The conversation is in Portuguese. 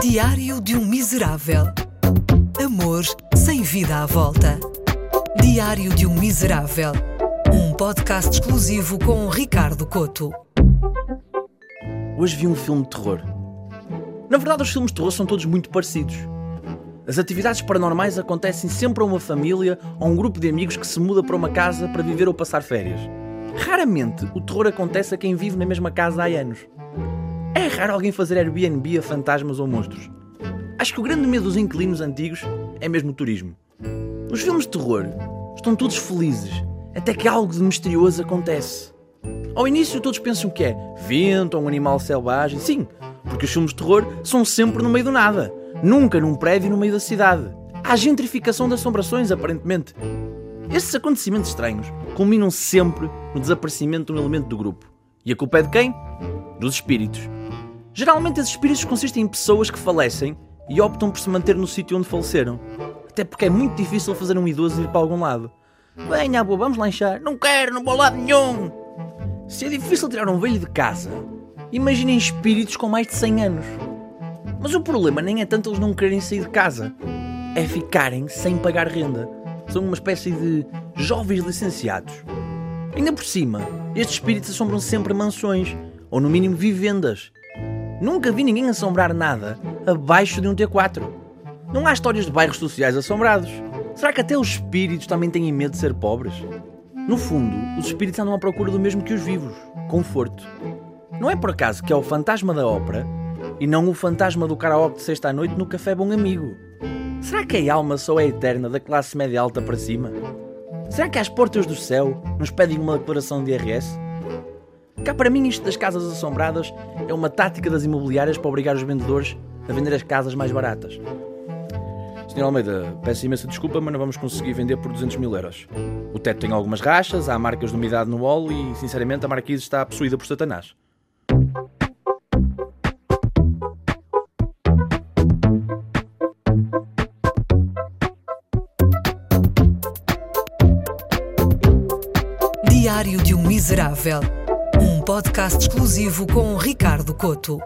Diário de um Miserável. Amor sem vida à volta. Diário de um Miserável. Um podcast exclusivo com Ricardo Coto. Hoje vi um filme de terror. Na verdade, os filmes de terror são todos muito parecidos. As atividades paranormais acontecem sempre a uma família ou um grupo de amigos que se muda para uma casa para viver ou passar férias. Raramente o terror acontece a quem vive na mesma casa há anos. Raro alguém fazer Airbnb a fantasmas ou monstros. Acho que o grande medo dos inquilinos antigos é mesmo o turismo. Nos filmes de terror, estão todos felizes, até que algo de misterioso acontece. Ao início, todos pensam que é vento ou um animal selvagem. Sim, porque os filmes de terror são sempre no meio do nada, nunca num prédio no meio da cidade. Há gentrificação de assombrações, aparentemente. Estes acontecimentos estranhos culminam sempre no desaparecimento de um elemento do grupo. E a culpa é de quem? Dos espíritos. Geralmente esses espíritos consistem em pessoas que falecem e optam por se manter no sítio onde faleceram. Até porque é muito difícil fazer um idoso ir para algum lado. Venha, boa, vamos lanchar. Não quero, não vou lado nenhum. Se é difícil tirar um velho de casa, imaginem espíritos com mais de 100 anos. Mas o problema nem é tanto eles não quererem sair de casa, é ficarem sem pagar renda. São uma espécie de jovens licenciados. Ainda por cima, estes espíritos assombram sempre mansões, ou no mínimo vivendas, Nunca vi ninguém assombrar nada abaixo de um T4. Não há histórias de bairros sociais assombrados. Será que até os espíritos também têm medo de ser pobres? No fundo, os espíritos andam à procura do mesmo que os vivos: conforto. Não é por acaso que é o fantasma da ópera e não o fantasma do karaoke de sexta à noite no café Bom Amigo? Será que a alma só é eterna da classe média alta para cima? Será que às portas do céu nos pedem uma declaração de IRS? Cá para mim isto das casas assombradas é uma tática das imobiliárias para obrigar os vendedores a vender as casas mais baratas. Sr. Almeida, peço imensa desculpa, mas não vamos conseguir vender por 200 mil euros. O teto tem algumas rachas, há marcas de umidade no óleo e, sinceramente, a marquise está possuída por Satanás. Diário de um Miserável. Podcast exclusivo com Ricardo Coto.